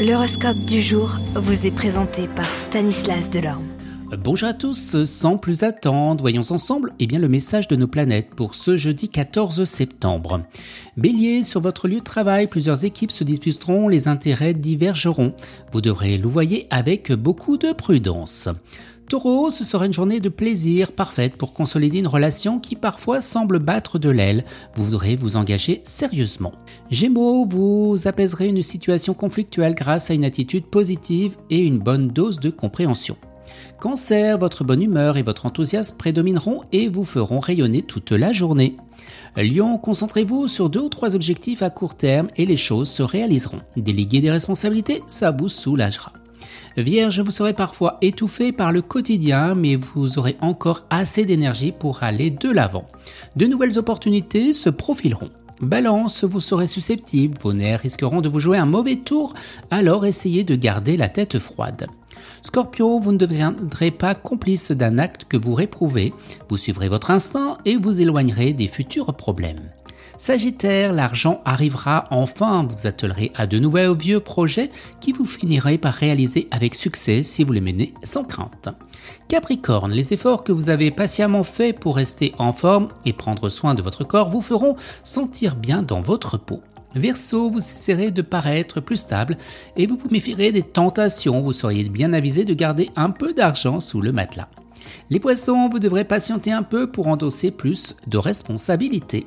L'horoscope du jour vous est présenté par Stanislas Delorme. Bonjour à tous, sans plus attendre, voyons ensemble eh bien, le message de nos planètes pour ce jeudi 14 septembre. Bélier, sur votre lieu de travail, plusieurs équipes se disputeront, les intérêts divergeront. Vous devrez louvoyer avec beaucoup de prudence. Taureau, ce sera une journée de plaisir parfaite pour consolider une relation qui parfois semble battre de l'aile. Vous voudrez vous engager sérieusement. Gémeaux, vous apaiserez une situation conflictuelle grâce à une attitude positive et une bonne dose de compréhension. Cancer, votre bonne humeur et votre enthousiasme prédomineront et vous feront rayonner toute la journée. Lion, concentrez-vous sur deux ou trois objectifs à court terme et les choses se réaliseront. Déléguer des responsabilités, ça vous soulagera. Vierge, vous serez parfois étouffé par le quotidien, mais vous aurez encore assez d'énergie pour aller de l'avant. De nouvelles opportunités se profileront. Balance, vous serez susceptible, vos nerfs risqueront de vous jouer un mauvais tour, alors essayez de garder la tête froide. Scorpio, vous ne deviendrez pas complice d'un acte que vous réprouvez, vous suivrez votre instinct et vous éloignerez des futurs problèmes. Sagittaire, l'argent arrivera enfin, vous attellerez à de nouveaux vieux projets qui vous finirez par réaliser avec succès si vous les menez sans crainte. Capricorne, les efforts que vous avez patiemment faits pour rester en forme et prendre soin de votre corps vous feront sentir bien dans votre peau. Verseau, vous cesserez de paraître plus stable et vous vous méfierez des tentations, vous seriez bien avisé de garder un peu d'argent sous le matelas. Les poissons, vous devrez patienter un peu pour endosser plus de responsabilités.